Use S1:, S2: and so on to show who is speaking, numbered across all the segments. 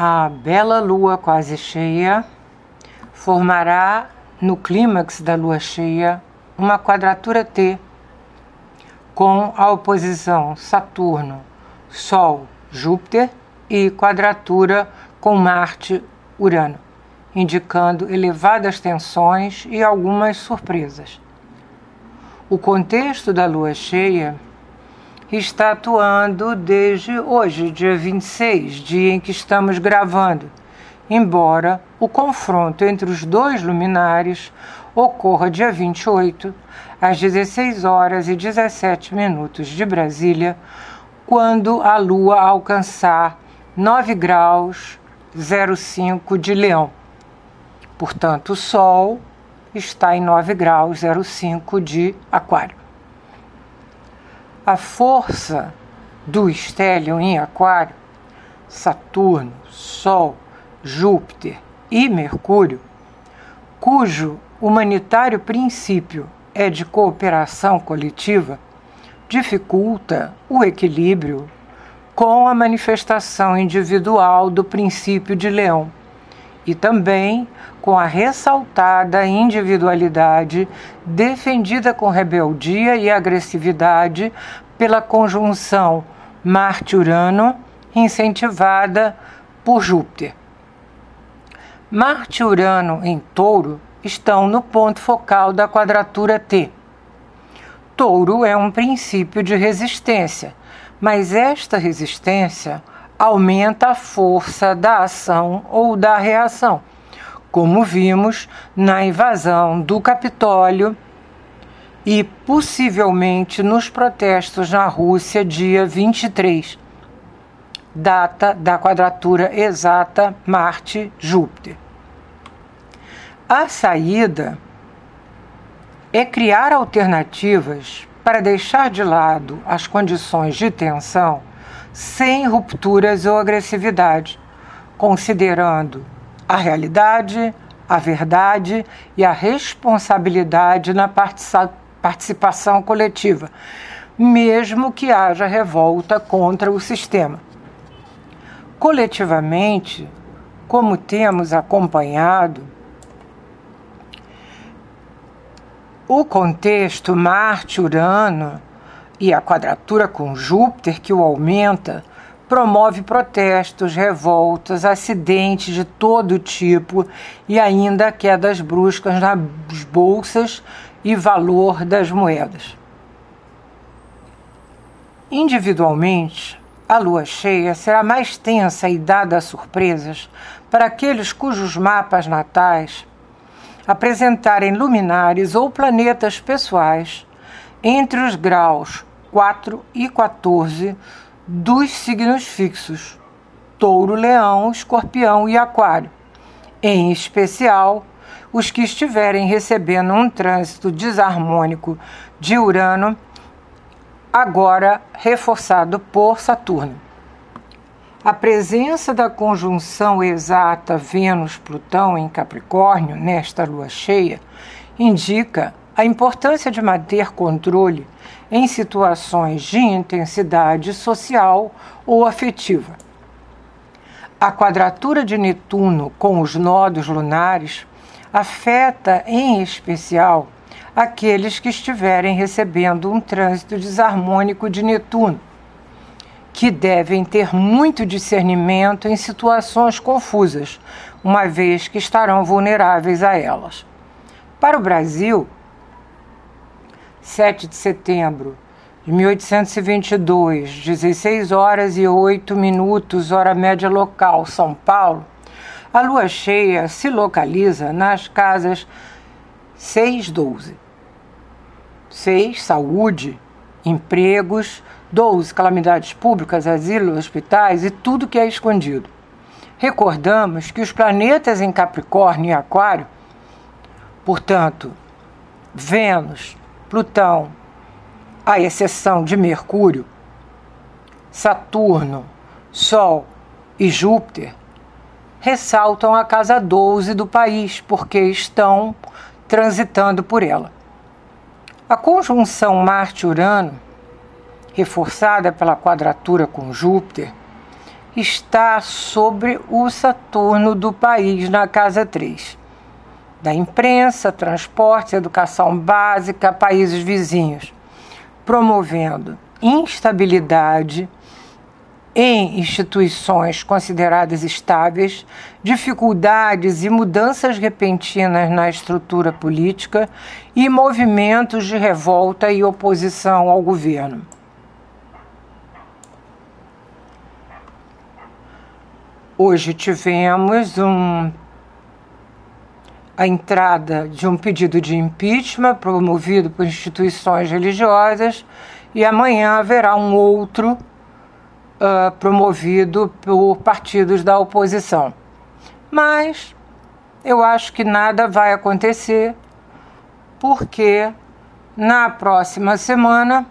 S1: A bela lua quase cheia formará no clímax da lua cheia uma quadratura T com a oposição Saturno, Sol, Júpiter e quadratura com Marte, Urano, indicando elevadas tensões e algumas surpresas. O contexto da lua cheia está atuando desde hoje, dia 26, dia em que estamos gravando, embora o confronto entre os dois luminares ocorra dia 28, às 16 horas e 17 minutos de Brasília, quando a Lua alcançar 9 graus 05 de Leão. Portanto, o Sol está em 9 graus 05 de Aquário. A força do estélio em Aquário, Saturno, Sol, Júpiter e Mercúrio, cujo humanitário princípio é de cooperação coletiva, dificulta o equilíbrio com a manifestação individual do princípio de Leão e também com a ressaltada individualidade defendida com rebeldia e agressividade pela conjunção Marte-Urano incentivada por Júpiter. Marte e Urano em Touro estão no ponto focal da quadratura T. Touro é um princípio de resistência, mas esta resistência aumenta a força da ação ou da reação, como vimos na invasão do Capitólio e possivelmente nos protestos na Rússia, dia 23, data da quadratura exata Marte-Júpiter. A saída é criar alternativas para deixar de lado as condições de tensão sem rupturas ou agressividade, considerando a realidade, a verdade e a responsabilidade na participação coletiva, mesmo que haja revolta contra o sistema. Coletivamente, como temos acompanhado, O contexto Marte-Urano e a quadratura com Júpiter, que o aumenta, promove protestos, revoltas, acidentes de todo tipo e ainda quedas bruscas nas bolsas e valor das moedas. Individualmente, a lua cheia será mais tensa e dada a surpresas para aqueles cujos mapas natais apresentarem luminares ou planetas pessoais entre os graus 4 e 14 dos signos fixos: Touro, Leão, Escorpião e Aquário. Em especial, os que estiverem recebendo um trânsito desarmônico de Urano, agora reforçado por Saturno. A presença da conjunção exata Vênus-Plutão em Capricórnio nesta lua cheia indica a importância de manter controle em situações de intensidade social ou afetiva. A quadratura de Netuno com os nodos lunares afeta em especial aqueles que estiverem recebendo um trânsito desarmônico de Netuno que devem ter muito discernimento em situações confusas, uma vez que estarão vulneráveis a elas. Para o Brasil, 7 de setembro de 1822, 16 horas e 8 minutos, hora média local, São Paulo, a lua cheia se localiza nas casas 6, 12. 6, saúde, empregos, 12. Calamidades públicas, asilos, hospitais e tudo que é escondido. Recordamos que os planetas em Capricórnio e Aquário, portanto, Vênus, Plutão, à exceção de Mercúrio, Saturno, Sol e Júpiter, ressaltam a casa 12 do país, porque estão transitando por ela. A conjunção Marte-Urano reforçada pela quadratura com Júpiter, está sobre o Saturno do país na casa 3. Da imprensa, transporte, educação básica, países vizinhos, promovendo instabilidade em instituições consideradas estáveis, dificuldades e mudanças repentinas na estrutura política e movimentos de revolta e oposição ao governo. Hoje tivemos um, a entrada de um pedido de impeachment promovido por instituições religiosas e amanhã haverá um outro uh, promovido por partidos da oposição. Mas eu acho que nada vai acontecer porque na próxima semana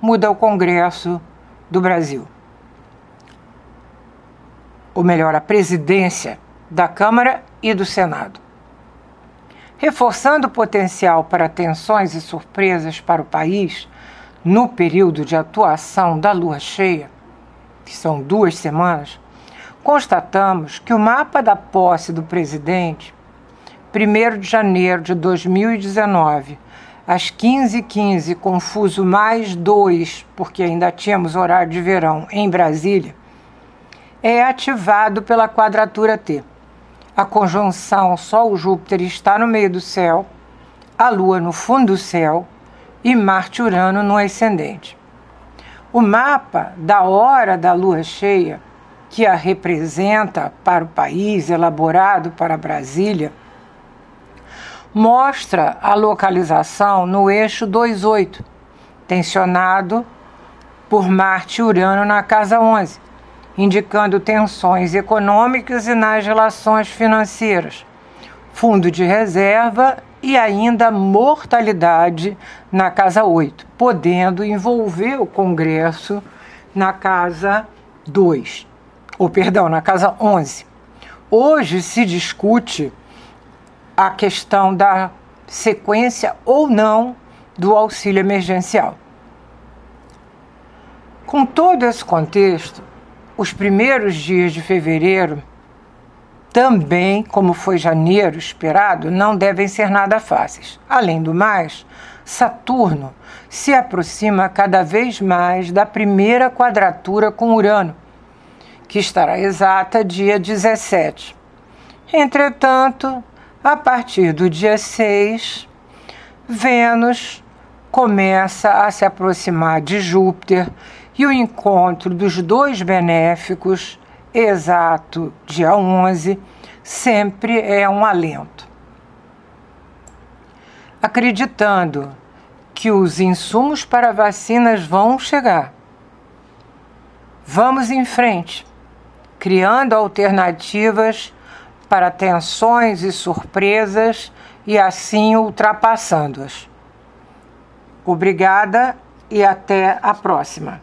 S1: muda o Congresso do Brasil ou melhor, a presidência da Câmara e do Senado. Reforçando o potencial para tensões e surpresas para o país no período de atuação da lua cheia, que são duas semanas, constatamos que o mapa da posse do presidente, 1 de janeiro de 2019, às 15h15, 15, confuso mais dois, porque ainda tínhamos horário de verão em Brasília, é ativado pela quadratura T. A conjunção Sol-Júpiter está no meio do céu, a Lua no fundo do céu e Marte-Urano no ascendente. O mapa da hora da lua cheia, que a representa para o país, elaborado para Brasília, mostra a localização no eixo 28, tensionado por Marte e Urano na casa 11 indicando tensões econômicas e nas relações financeiras, fundo de reserva e ainda mortalidade na casa 8, podendo envolver o Congresso na casa 2, ou perdão, na casa 11. Hoje se discute a questão da sequência ou não do auxílio emergencial. Com todo esse contexto, os primeiros dias de fevereiro, também, como foi janeiro esperado, não devem ser nada fáceis. Além do mais, Saturno se aproxima cada vez mais da primeira quadratura com Urano, que estará exata dia 17. Entretanto, a partir do dia 6, Vênus começa a se aproximar de Júpiter e o encontro dos dois benéficos, exato dia 11, sempre é um alento. Acreditando que os insumos para vacinas vão chegar, vamos em frente, criando alternativas para tensões e surpresas e assim ultrapassando-as. Obrigada e até a próxima.